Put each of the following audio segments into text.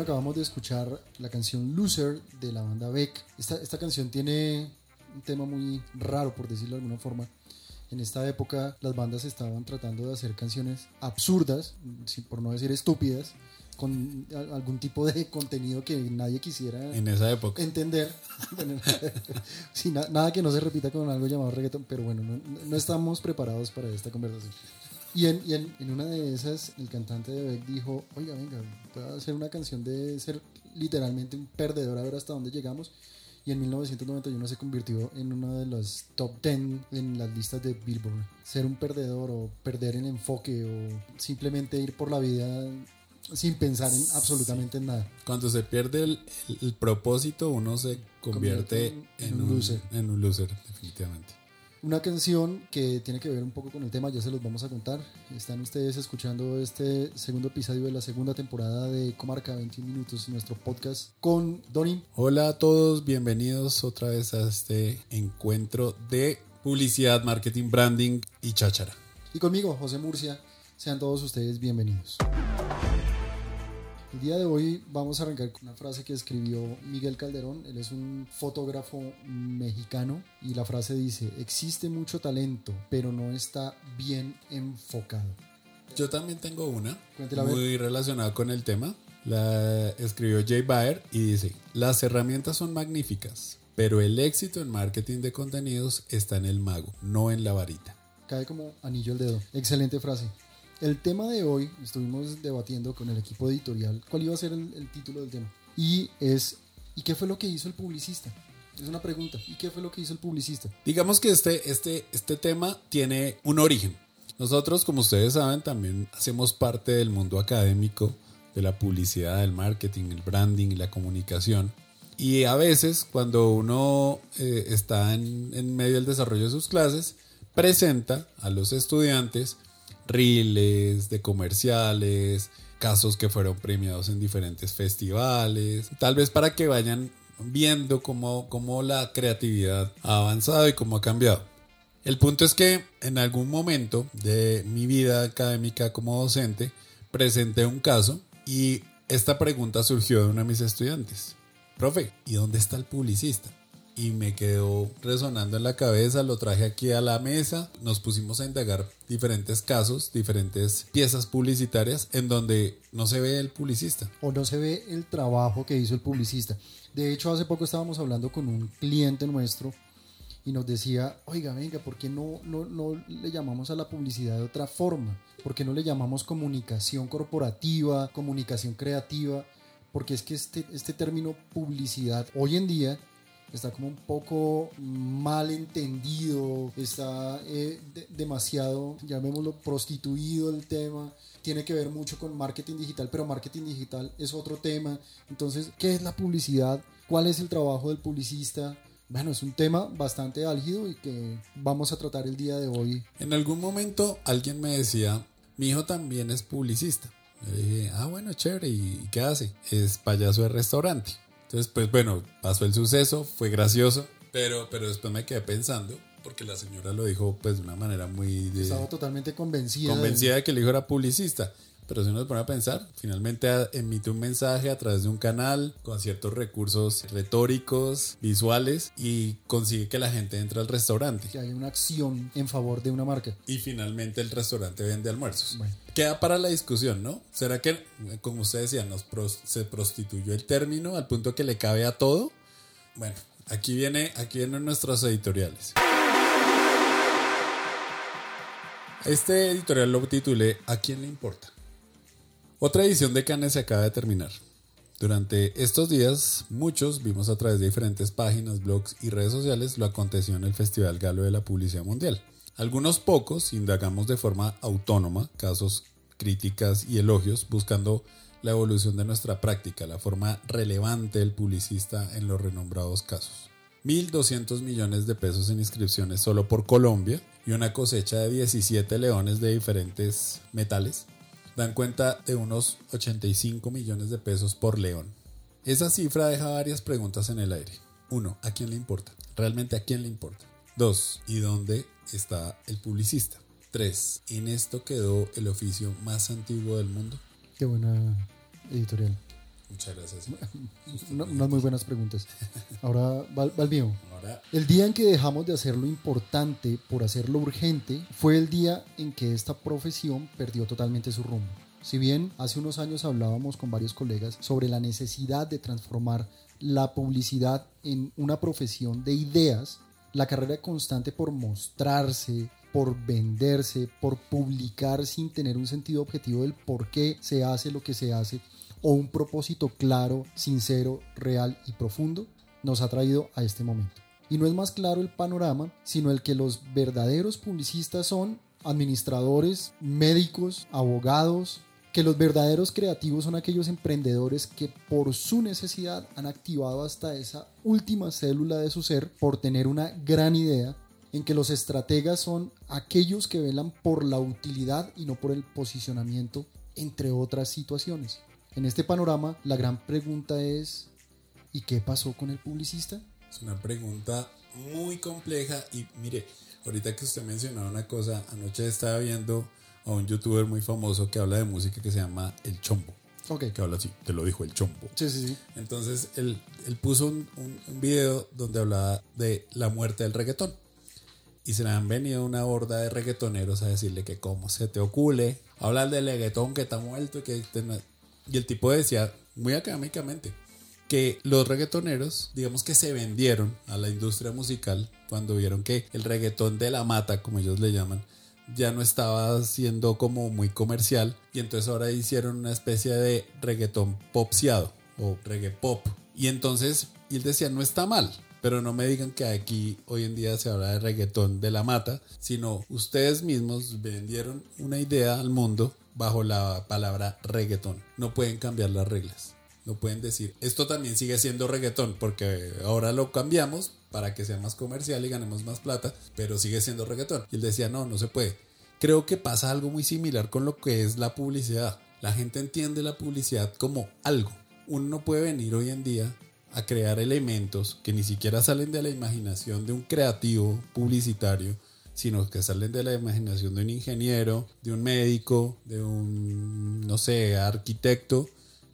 Bueno, acabamos de escuchar la canción Loser de la banda Beck. Esta, esta canción tiene un tema muy raro, por decirlo de alguna forma. En esta época las bandas estaban tratando de hacer canciones absurdas, por no decir estúpidas, con algún tipo de contenido que nadie quisiera En esa época. entender. Sí, na- nada que no se repita con algo llamado reggaeton, pero bueno, no, no estamos preparados para esta conversación. Y, en, y en, en una de esas, el cantante de Beck dijo, oiga, venga, puedo hacer una canción de ser literalmente un perdedor a ver hasta dónde llegamos. Y en 1991 se convirtió en uno de los top 10 en las listas de Billboard. Ser un perdedor o perder el enfoque o simplemente ir por la vida sin pensar en absolutamente en nada. Cuando se pierde el, el- el propósito, uno se convierte Convierte en, en un un, loser. en un loser, definitivamente. Una canción que tiene que ver un poco con el tema, ya se los vamos a contar. Están ustedes escuchando este segundo episodio de la segunda temporada de Comarca 21 Minutos, nuestro podcast con Donny. Hola a todos, bienvenidos otra vez a este encuentro de publicidad, marketing, branding y cháchara. Y conmigo, José Murcia. Sean todos ustedes bienvenidos. El día de hoy vamos a arrancar con una frase que escribió Miguel Calderón. Él es un fotógrafo mexicano y la frase dice, existe mucho talento, pero no está bien enfocado. Yo también tengo una Cuéntela, muy relacionada con el tema. La escribió Jay Baer y dice, las herramientas son magníficas, pero el éxito en marketing de contenidos está en el mago, no en la varita. cae como anillo al dedo. Excelente frase. El tema de hoy, estuvimos debatiendo con el equipo editorial cuál iba a ser el, el título del tema. Y es, ¿y qué fue lo que hizo el publicista? Es una pregunta. ¿Y qué fue lo que hizo el publicista? Digamos que este, este, este tema tiene un origen. Nosotros, como ustedes saben, también hacemos parte del mundo académico, de la publicidad, del marketing, el branding la comunicación. Y a veces, cuando uno eh, está en, en medio del desarrollo de sus clases, presenta a los estudiantes reels de comerciales, casos que fueron premiados en diferentes festivales, tal vez para que vayan viendo cómo, cómo la creatividad ha avanzado y cómo ha cambiado. El punto es que en algún momento de mi vida académica como docente presenté un caso y esta pregunta surgió de uno de mis estudiantes. Profe, ¿y dónde está el publicista? Y me quedó resonando en la cabeza, lo traje aquí a la mesa, nos pusimos a indagar diferentes casos, diferentes piezas publicitarias en donde no se ve el publicista. O no se ve el trabajo que hizo el publicista. De hecho, hace poco estábamos hablando con un cliente nuestro y nos decía, oiga, venga, ¿por qué no, no, no le llamamos a la publicidad de otra forma? ¿Por qué no le llamamos comunicación corporativa, comunicación creativa? Porque es que este, este término publicidad hoy en día está como un poco mal entendido, está eh, de- demasiado, llamémoslo, prostituido el tema, tiene que ver mucho con marketing digital, pero marketing digital es otro tema. Entonces, ¿qué es la publicidad? ¿Cuál es el trabajo del publicista? Bueno, es un tema bastante álgido y que vamos a tratar el día de hoy. En algún momento alguien me decía, mi hijo también es publicista. Le dije, ah, bueno, chévere, ¿y qué hace? Es payaso de restaurante. Entonces, pues bueno, pasó el suceso, fue gracioso, pero, pero después me quedé pensando, porque la señora lo dijo pues de una manera muy de- Estaba totalmente convencida. convencida de que el hijo era publicista. Pero si uno se pone a pensar, finalmente emite un mensaje a través de un canal con ciertos recursos retóricos, visuales y consigue que la gente entre al restaurante. que hay una acción en favor de una marca. Y finalmente el restaurante vende almuerzos. Bueno. Queda para la discusión, ¿no? ¿Será que, como usted decía, nos se prostituyó el término al punto que le cabe a todo? Bueno, aquí viene, aquí vienen nuestros editoriales. Este editorial lo titulé ¿A quién le importa? Otra edición de Cannes se acaba de terminar. Durante estos días, muchos vimos a través de diferentes páginas, blogs y redes sociales lo acontecido en el Festival Galo de la Publicidad Mundial. Algunos pocos indagamos de forma autónoma casos, críticas y elogios, buscando la evolución de nuestra práctica, la forma relevante del publicista en los renombrados casos. 1.200 millones de pesos en inscripciones solo por Colombia y una cosecha de 17 leones de diferentes metales dan cuenta de unos 85 millones de pesos por león. Esa cifra deja varias preguntas en el aire. 1. ¿A quién le importa? ¿Realmente a quién le importa? 2. ¿Y dónde está el publicista? 3. ¿En esto quedó el oficio más antiguo del mundo? Qué buena editorial. Muchas gracias. Una- unas muy buenas preguntas. Ahora va, mío. Ahora, El día en que dejamos de hacer lo importante por hacer lo urgente fue el día en que esta profesión perdió totalmente su rumbo. Si bien hace unos años hablábamos con varios colegas sobre la necesidad de transformar la publicidad en una profesión de ideas, la carrera constante por mostrarse, por venderse, por publicar sin tener un sentido objetivo del por qué se hace lo que se hace o un propósito claro, sincero, real y profundo, nos ha traído a este momento. Y no es más claro el panorama, sino el que los verdaderos publicistas son administradores, médicos, abogados, que los verdaderos creativos son aquellos emprendedores que por su necesidad han activado hasta esa última célula de su ser por tener una gran idea, en que los estrategas son aquellos que velan por la utilidad y no por el posicionamiento, entre otras situaciones. En este panorama, la gran pregunta es, ¿y qué pasó con el publicista? es una pregunta muy compleja y mire, ahorita que usted mencionaba una cosa, anoche estaba viendo a un youtuber muy famoso que habla de música que se llama El Chombo, Ok. que habla así, te lo dijo El Chombo. Sí, sí, sí. Entonces él, él puso un, un- un video donde hablaba de la muerte del reggaetón. Y se le han venido una horda de reggaetoneros a decirle que cómo se te ocule hablar del reggaetón que está muerto y que y el tipo decía muy académicamente que los reggaetoneros digamos que se vendieron a la industria musical cuando vieron que el reggaetón de la mata como ellos le llaman ya no estaba siendo como muy comercial y entonces ahora hicieron una especie de reggaetón popseado o reggae pop. Y entonces él decía no está mal pero no me digan que aquí hoy en día se habla de reggaetón de la mata sino ustedes mismos vendieron una idea al mundo bajo la palabra reggaetón no pueden cambiar las reglas no pueden decir, esto también sigue siendo reggaetón porque ahora lo cambiamos para que sea más comercial y ganemos más plata, pero sigue siendo reggaetón. Y él decía, no, no se puede. Creo que pasa algo muy similar con lo que es la publicidad. La gente entiende la publicidad como algo. Uno no puede venir hoy en día a crear elementos que ni siquiera salen de la imaginación de un creativo publicitario, sino que salen de la imaginación de un ingeniero, de un médico, de un, no sé, arquitecto,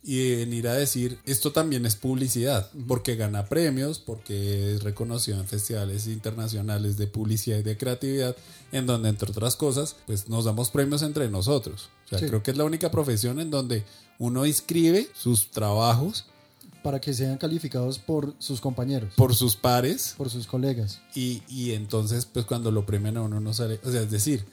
y venir a decir, esto también es publicidad, porque gana premios, porque es reconocido en festivales internacionales de publicidad y de creatividad, en donde, entre otras cosas, pues nos damos premios entre nosotros. O sea, Sí. creo que es la única profesión en donde uno inscribe sus trabajos Para que sean calificados por sus compañeros, por sus pares por sus colegas. y, y entonces, pues cuando lo premian a uno no sale. O sea, es decir,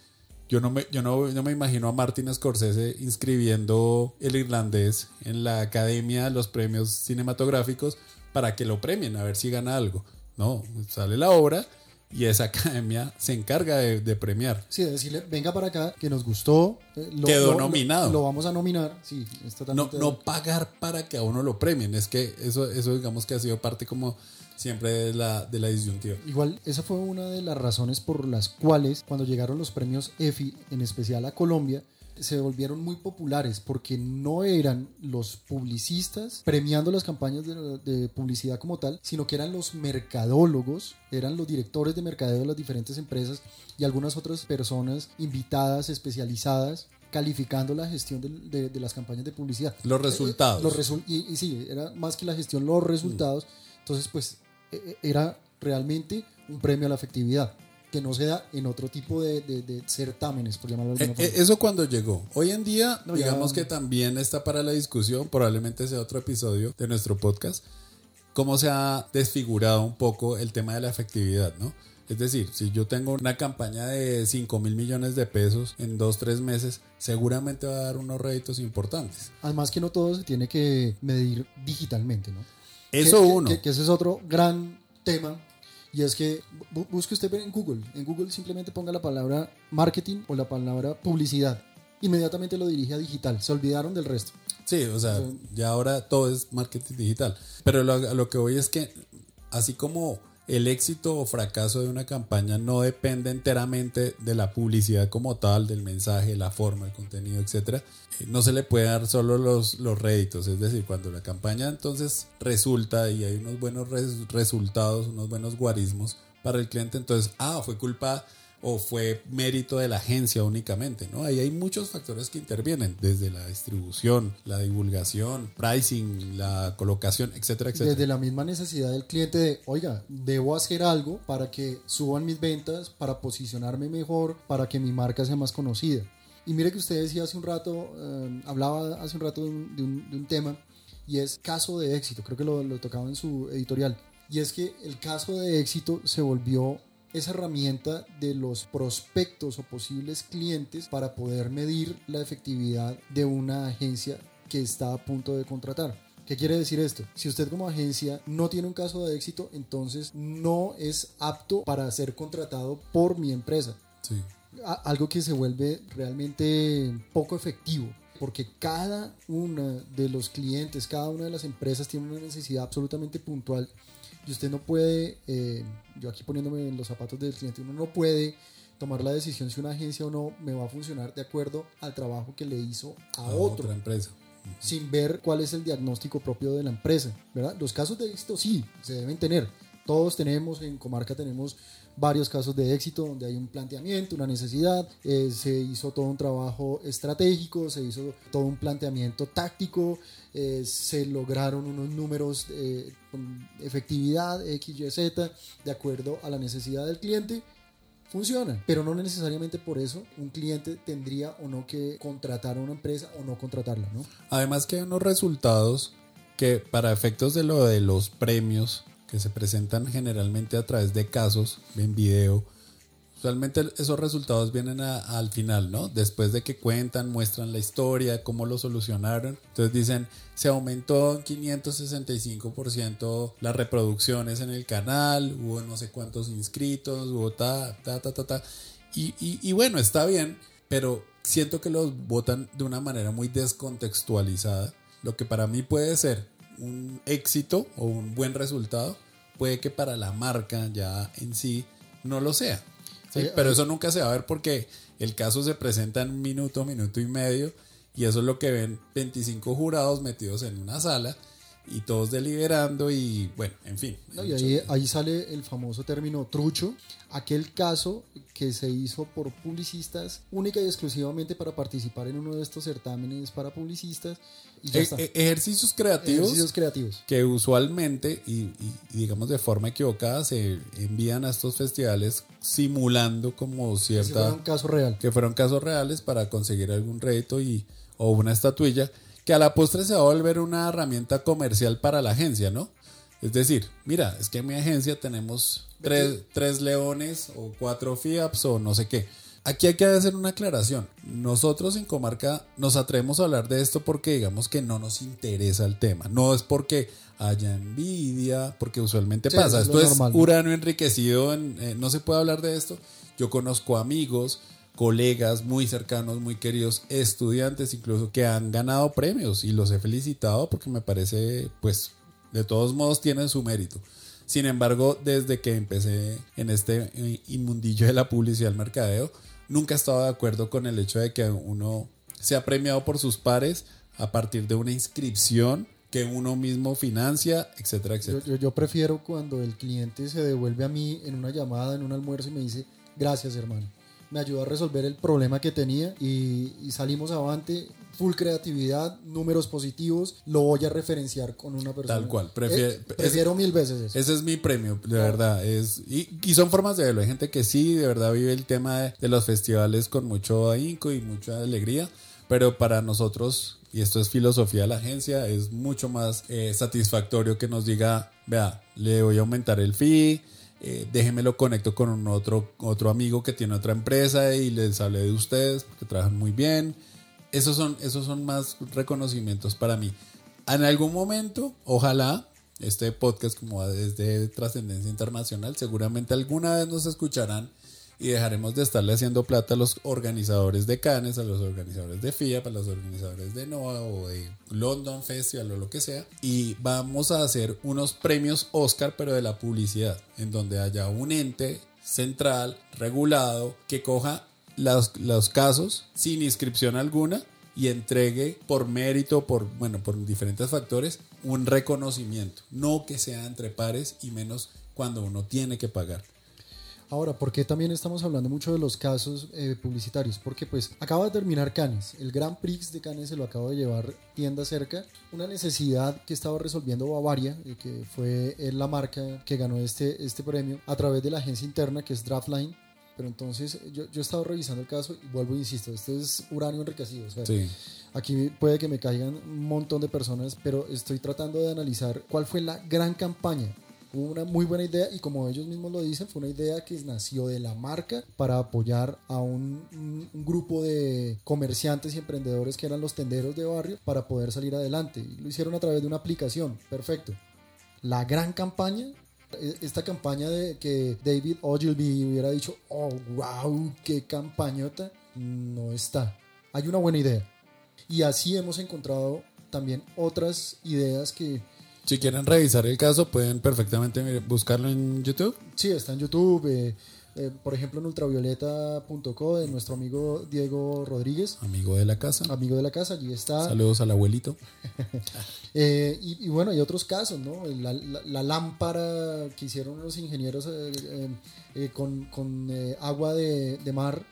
yo no me, yo no, no me imagino a Martin Scorsese inscribiendo el irlandés en la academia de los premios cinematográficos para que lo premien, a ver si gana algo. No, sale la obra y esa academia se encarga de, de premiar. Sí, de decirle, venga para acá, que nos gustó. eh, lo- Quedó lo- nominado. Lo, vamos a nominar. Sí, No, no pagar para que a uno lo premien. Es que eso, eso digamos que ha sido parte como siempre de la, de la disyuntiva. Igual, esa fue una de las razones por las cuales cuando llegaron los premios EFI, en especial a Colombia, se volvieron muy populares porque no eran los publicistas premiando las campañas de, de publicidad como tal, sino que eran los mercadólogos, eran los directores de mercadeo de las diferentes empresas y algunas otras personas invitadas, especializadas, calificando la gestión de, de las campañas de publicidad. Los resultados. Los resul- y, y sí, era más que la gestión, los resultados. Entonces, pues, e- e- era realmente un premio a la efectividad, que no se da en otro tipo de, de- de certámenes, por llamarlo de Eh, alguna eh, forma. Eso cuando llegó. Hoy en día, No, ya- digamos que también está para la discusión, probablemente sea otro episodio de nuestro podcast, cómo se ha desfigurado un poco el tema de la efectividad, ¿no? Es decir, si yo tengo una campaña de 5 mil millones de pesos en dos, tres meses, seguramente va a dar unos réditos importantes. Además que no todo se tiene que medir digitalmente, ¿no? Eso que- uno. Que, que ese es otro gran tema. Y es que bu- busque usted en Google. En Google simplemente ponga la palabra marketing o la palabra publicidad. Inmediatamente lo dirige a digital. Se olvidaron del resto. Sí, o sea, ya ahora todo es marketing digital. Pero lo, lo que voy es que, así como el éxito o fracaso de una campaña no depende enteramente de la publicidad como tal, del mensaje, la forma, el contenido, etcétera, eh, no se le puede dar solo los, los réditos. Es decir, cuando la campaña entonces resulta y hay unos buenos res- resultados, unos buenos guarismos para el cliente, entonces, ah, fue culpa o fue mérito de la agencia únicamente, ¿no? Ahí hay muchos factores que intervienen, desde la distribución, la divulgación, pricing, la colocación, etcétera, etcétera. Desde la misma necesidad del cliente de, oiga, debo hacer algo para que suban mis ventas, para posicionarme mejor, para que mi marca sea más conocida. Y mire que usted decía hace un rato, eh, hablaba hace un rato de un, tema, y es caso de éxito, creo que lo, lo tocaba en su editorial, y es que el caso de éxito se volvió esa herramienta de los prospectos o posibles clientes para poder medir la efectividad de una agencia que está a punto de contratar. ¿Qué quiere decir esto? Si usted como agencia no tiene un caso de éxito, entonces no es apto para ser contratado por mi empresa. Sí. Algo que se vuelve realmente poco efectivo porque cada uno de los clientes, cada una de las empresas tiene una necesidad absolutamente puntual y usted no puede, eh, yo aquí poniéndome en los zapatos del cliente, uno no puede tomar la decisión si una agencia o no me va a funcionar de acuerdo al trabajo que le hizo a, otro. otra empresa. Sin ver cuál es el diagnóstico propio de la empresa, ¿verdad? Los casos de éxito sí, se deben tener. Todos tenemos, en Comarca tenemos varios casos de éxito donde hay un planteamiento, una necesidad, eh, se hizo todo un trabajo estratégico, se hizo todo un planteamiento táctico, eh, se lograron unos números eh, con efectividad X, Y, Z de acuerdo a la necesidad del cliente. Funciona, pero no necesariamente por eso un cliente tendría o no que contratar a una empresa o no contratarla, ¿no? Además que hay unos resultados que para efectos de lo de los premios que se presentan generalmente a través de casos en video. Usualmente esos resultados vienen al final, ¿no? Después de que cuentan, muestran la historia, cómo lo solucionaron. Entonces dicen, se aumentó en 565% las reproducciones en el canal, hubo no sé cuántos inscritos, hubo ta, ta, ta, ta, ta. Y, y bueno, está bien, pero siento que los votan de una manera muy descontextualizada. Lo que para mí puede ser un éxito o un buen resultado, puede que para la marca ya en sí no lo sea. Pero eso nunca se va a ver porque el caso se presenta en un minuto, minuto y medio, y eso es lo que ven 25 jurados metidos en una sala y todos deliberando y bueno, en fin. y ahí, ahí, sale el famoso término trucho, aquel caso que se hizo por publicistas única y exclusivamente para participar en uno de estos certámenes para publicistas. Y e, e, ejercicios creativos. Ejercicios creativos. Que usualmente y, digamos de forma equivocada se envían a estos festivales simulando como cierta... Que fueron casos real. Que fueron casos reales para conseguir algún reto y, o una estatuilla que a la postre se va a volver una herramienta comercial para la agencia, ¿no? Es decir, mira, es que en mi agencia tenemos tres, leones o cuatro FIAPS o no sé qué. Aquí hay que hacer una aclaración. Nosotros en Comarca nos atrevemos a hablar de esto porque digamos que no nos interesa el tema. No es porque haya envidia, porque usualmente pasa. Esto es, urano enriquecido, eh, no se puede hablar de esto. Yo conozco amigos colegas muy cercanos, muy queridos, estudiantes incluso que han ganado premios y los he felicitado porque me parece, pues, de todos modos tienen su mérito. Sin embargo, desde que empecé en este eh, inmundillo de la publicidad al mercadeo, nunca he estado de acuerdo con el hecho de que uno sea premiado por sus pares a partir de una inscripción que uno mismo financia, etcétera, etcétera. Yo, yo, prefiero cuando el cliente se devuelve a mí en una llamada, en un almuerzo y me dice, gracias hermano me ayudó a resolver el problema que tenía y, salimos avante full creatividad, números positivos, lo voy a referenciar con una persona. Tal cual, eh, prefiero mil veces eso. Ese es mi premio, de verdad. Es, y, son formas de verlo. Hay gente que sí, de verdad vive el tema de, los festivales con mucho ahínco y mucha alegría, pero para nosotros, y esto es filosofía de la agencia, es mucho más eh, satisfactorio que nos diga, vea, le voy a aumentar el fee eh, déjenmelo conecto con un otro, otro amigo que tiene otra empresa y les hablé de ustedes porque trabajan muy bien. Esos son, esos son más reconocimientos para mí. En algún momento, ojalá, este podcast como desde trascendencia internacional, seguramente alguna vez nos escucharán y dejaremos de estarle haciendo plata a los organizadores de Cannes, a los organizadores de FIA, a los organizadores de NOAA o de London Festival o lo que sea. Y vamos a hacer unos premios Oscar, pero de la publicidad, en donde haya un ente central, regulado, que coja los, los casos sin inscripción alguna y entregue por mérito, por, bueno, por diferentes factores, un reconocimiento. No que sea entre pares y menos cuando uno tiene que pagar. Ahora, ¿por qué también estamos hablando mucho de los casos eh, publicitarios? Porque pues acaba de terminar Cannes, el Grand Prix de Cannes se lo acabo de llevar tienda cerca, una necesidad que estaba resolviendo Bavaria, eh, que fue eh, la marca que ganó este, este premio a través de la agencia interna que es Draftline. Pero entonces yo, yo he estado revisando el caso y vuelvo e insisto, este es uranio enriquecido. O sea, Sí. Aquí puede que me caigan un montón de personas, pero estoy tratando de analizar cuál fue la gran campaña. Una muy buena idea y como ellos mismos lo dicen, fue una idea que nació de la marca para apoyar a un, grupo de comerciantes y emprendedores que eran los tenderos de barrio para poder salir adelante. Lo hicieron a través de una aplicación. Perfecto. La gran campaña, e- esta campaña de que David Ogilvy hubiera dicho, oh, wow, qué campañota, no está. Hay una buena idea. Y así hemos encontrado también otras ideas que Si quieren revisar el caso, pueden perfectamente buscarlo en YouTube. sí está en YouTube, eh, eh, por ejemplo en ultravioleta.co de nuestro amigo Diego Rodríguez, Amigo de la casa. amigo de la casa, allí está. Saludos al abuelito. Eh, y, y bueno, hay otros casos, ¿no? La, la- la lámpara que hicieron los ingenieros eh, eh, con, con, agua de, de mar,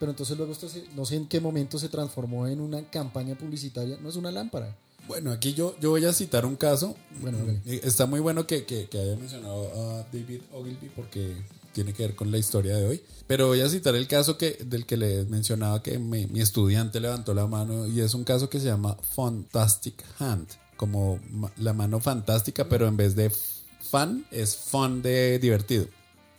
pero entonces luego esto se- no sé en qué momento se transformó en una campaña publicitaria, no es una lámpara. Bueno, aquí yo, yo voy a citar un caso. Bueno. Eh, Está muy bueno que, que, que haya mencionado a David Ogilvy porque tiene que ver con la historia de hoy. Pero voy a citar el caso que, del que les mencionaba que mi, mi estudiante levantó la mano y es un caso que se llama Fantastic Hand, como la mano fantástica, pero en vez de fan es fun de divertido.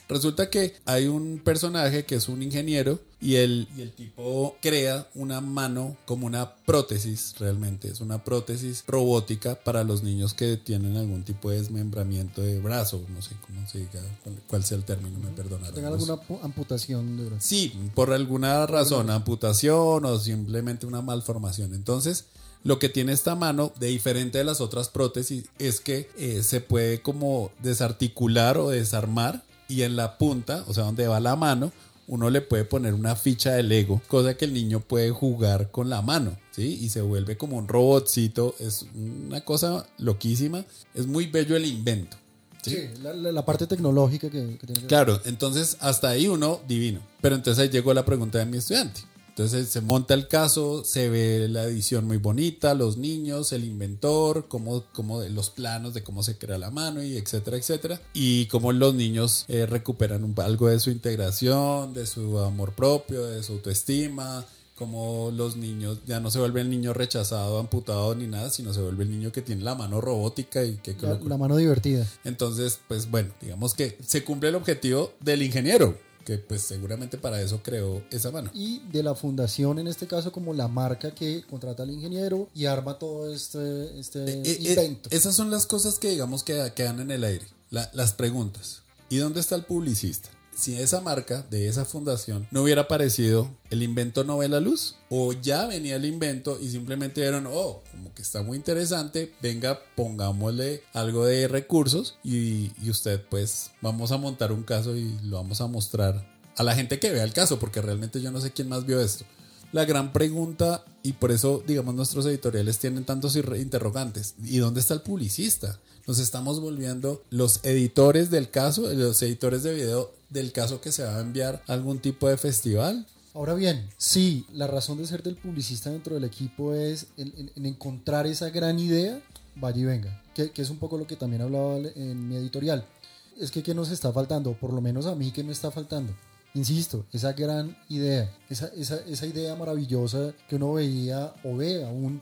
Resulta que hay un personaje que es un ingeniero y el, y el tipo crea una mano como una prótesis realmente. Es una prótesis robótica para los niños que tienen algún tipo de desmembramiento de brazo. No sé cómo se diga, cuál, sea el término, me perdonarán. Tengan alguna pu- amputación de brazo. Sí, por alguna razón, amputación o simplemente una malformación. Entonces, lo que tiene esta mano, de diferente de las otras prótesis, es que eh, se puede como desarticular o desarmar y en la punta, o sea, donde va la mano, uno le puede poner una ficha de Lego, cosa que el niño puede jugar con la mano, ¿sí? Y se vuelve como un robotcito, es una cosa loquísima, es muy bello el invento. Sí, la, la- la parte tecnológica que, que tiene que Claro, entonces hasta ahí uno divino. Pero entonces ahí llegó la pregunta de mi estudiante. Entonces se monta el caso, se ve la edición muy bonita, los niños, el inventor, cómo, cómo los planos de cómo se crea la mano y etcétera, etcétera. Y cómo los niños eh, recuperan un- algo de su integración, de su amor propio, de su autoestima. Como los niños ya no se vuelve el niño rechazado, amputado ni nada, sino se vuelve el niño que tiene la mano robótica y que la, la mano divertida. entonces, pues bueno, digamos que se cumple el objetivo del ingeniero, que pues seguramente para eso creó esa mano. Y de la fundación, en este caso, como la marca que contrata al ingeniero y arma todo este, este Eh, eh, invento. esas son las cosas que digamos que quedan en el aire, La- las preguntas. ¿Y dónde está el publicista? Si esa marca de esa fundación no hubiera aparecido, ¿el invento no ve la luz? ¿O ya venía el invento y simplemente vieron, oh, como que está muy interesante, venga, pongámosle algo de recursos y, y usted pues vamos a montar un caso y lo vamos a mostrar a la gente que vea el caso, porque realmente yo no sé quién más vio esto. La gran pregunta, y por eso, digamos, nuestros editoriales tienen tantos interrogantes. ¿Y dónde está el publicista? Nos estamos volviendo los editores del caso, los editores de video del caso que se va a enviar a algún tipo de festival. Ahora bien, sí, la razón de ser del publicista dentro del equipo es en encontrar esa gran idea, vaya y venga, que, que es un poco lo que también hablaba en mi editorial. Es que ¿qué nos está faltando? Por lo menos a mí, ¿qué me está faltando? Insisto, esa gran idea, esa, esa, esa idea maravillosa que uno veía o ve aún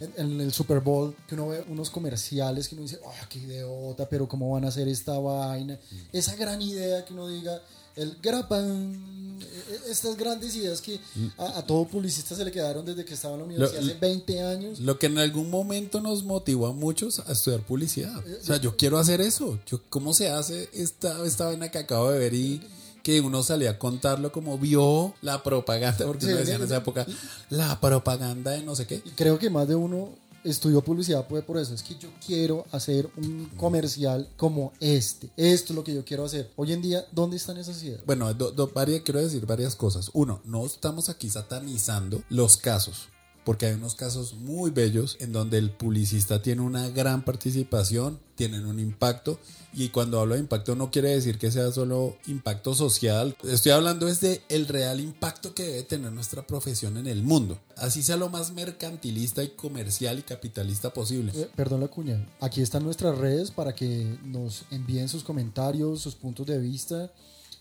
en, en el Super Bowl, que uno ve unos comerciales que uno dice, ¡ah, qué idiota! Pero ¿cómo van a hacer esta vaina? Esa gran idea que uno diga, el grapan, e- estas grandes ideas que a, a todo publicista se le quedaron desde que estaba en la universidad Lo- hace 20 años. Lo que en algún momento nos motivó a muchos a estudiar publicidad. O sea, yo quiero hacer eso. Yo, ¿Cómo se hace esta, esta vaina que acabo de ver y que uno salía a contarlo como vio la propaganda? Porque Sí, uno decía en esa época, la propaganda de no sé qué. Y creo que más de uno estudió publicidad pues por eso. Es que yo quiero hacer un comercial como este. Esto es lo que yo quiero hacer. Hoy en día, ¿dónde están esas ideas? Bueno, do- do- varias, quiero decir varias cosas. Uno, no estamos aquí satanizando los casos. Porque hay unos casos muy bellos en donde el publicista tiene una gran participación, tienen un impacto y cuando hablo de impacto no quiere decir que sea solo impacto social, estoy hablando es de el real impacto que debe tener nuestra profesión en el mundo, así sea lo más mercantilista y comercial y capitalista posible. Eh, perdón la cuña, aquí están nuestras redes para que nos envíen sus comentarios, sus puntos de vista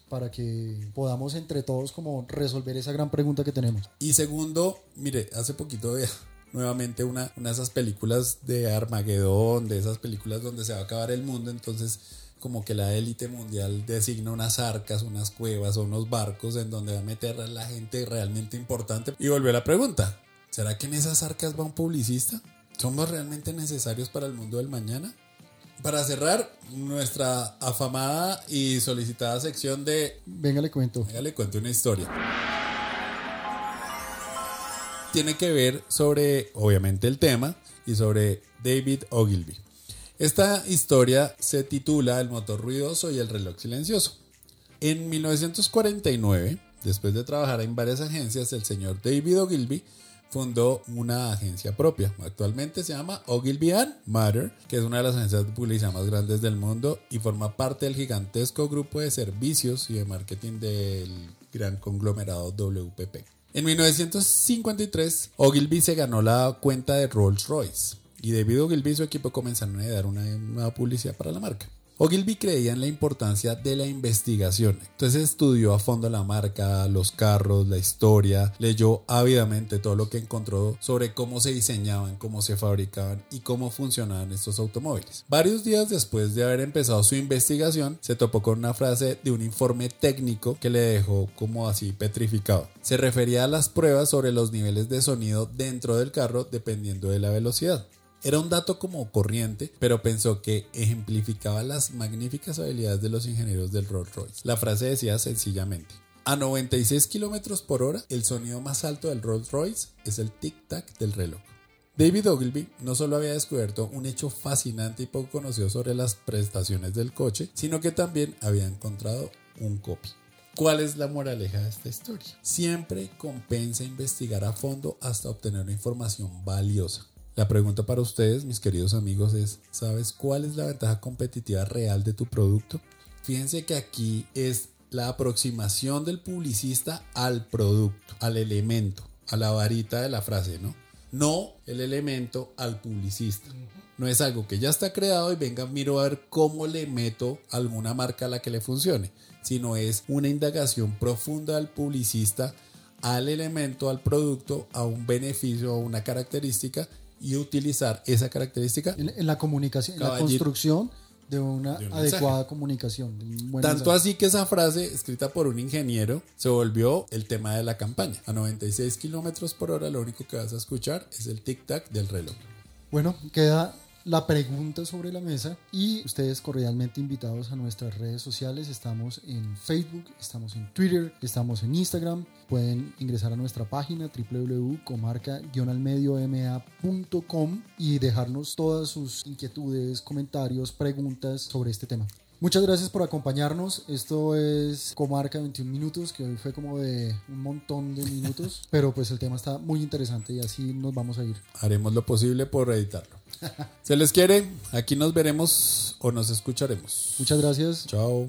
para que podamos entre todos como resolver esa gran pregunta que tenemos. Y segundo, mire, hace poquito veía nuevamente una, de esas películas de Armagedón, de esas películas donde se va a acabar el mundo, entonces como que la élite mundial designa unas arcas, unas cuevas o unos barcos en donde va a meter la gente realmente importante. Y vuelve la pregunta, ¿será que en esas arcas va un publicista? ¿Somos realmente necesarios para el mundo del mañana? Para cerrar, nuestra afamada y solicitada sección de... Venga, le cuento. Venga, le cuento una historia. Tiene que ver sobre, obviamente, el tema y sobre David Ogilvy. Esta historia se titula El motor ruidoso y el reloj silencioso. En 1949, después de trabajar en varias agencias, el señor David Ogilvy fundó una agencia propia. Actualmente se llama Ogilvy Matter, que es una de las agencias de publicidad más grandes del mundo y forma parte del gigantesco grupo de servicios y de marketing del gran conglomerado WPP. En 1953, Ogilvy se ganó la cuenta de Rolls Royce y David Ogilvy y su equipo comenzaron a dar una nueva publicidad para la marca. Ogilvy creía en la importancia de la investigación, entonces estudió a fondo la marca, los carros, la historia, leyó ávidamente todo lo que encontró sobre cómo se diseñaban, cómo se fabricaban y cómo funcionaban estos automóviles. Varios días después de haber empezado su investigación, se topó con una frase de un informe técnico que le dejó como así petrificado. Se refería a las pruebas sobre los niveles de sonido dentro del carro dependiendo de la velocidad. Era un dato como corriente, pero pensó que ejemplificaba las magníficas habilidades de los ingenieros del Rolls Royce. La frase decía sencillamente, a 96 km por hora, el sonido más alto del Rolls Royce es el tic-tac del reloj. David Ogilvy no solo había descubierto un hecho fascinante y poco conocido sobre las prestaciones del coche, sino que también había encontrado un copy. ¿Cuál es la moraleja de esta historia? Siempre compensa investigar a fondo hasta obtener una información valiosa. La pregunta para ustedes, mis queridos amigos, es, ¿sabes cuál es la ventaja competitiva real de tu producto? Fíjense que aquí es la aproximación del publicista al producto, al elemento, a la varita de la frase, ¿no? No el elemento al publicista. No es algo que ya está creado y venga, miro a ver cómo le meto alguna marca a la que le funcione, sino es una indagación profunda del publicista al elemento, al producto, a un beneficio, a una característica y utilizar esa característica en, la comunicación, en la construcción de una adecuada comunicación. Tanto así que esa frase, escrita por un ingeniero, se volvió el tema de la campaña. A 96 kilómetros por hora, lo único que vas a escuchar es el tic-tac del reloj. Bueno, queda la pregunta sobre la mesa y ustedes cordialmente invitados a nuestras redes sociales. Estamos en Facebook, estamos en Twitter, estamos en Instagram. Pueden ingresar a nuestra página www.comarca-almedioma.com y dejarnos todas sus inquietudes, comentarios, preguntas sobre este tema. Muchas gracias por acompañarnos. Esto es Comarca 21 minutos, que hoy fue como de un montón de minutos, pero pues el tema está muy interesante y así nos vamos a ir. Haremos lo posible por editarlo. Se les quiere, aquí nos veremos o nos escucharemos. Muchas gracias. Chao.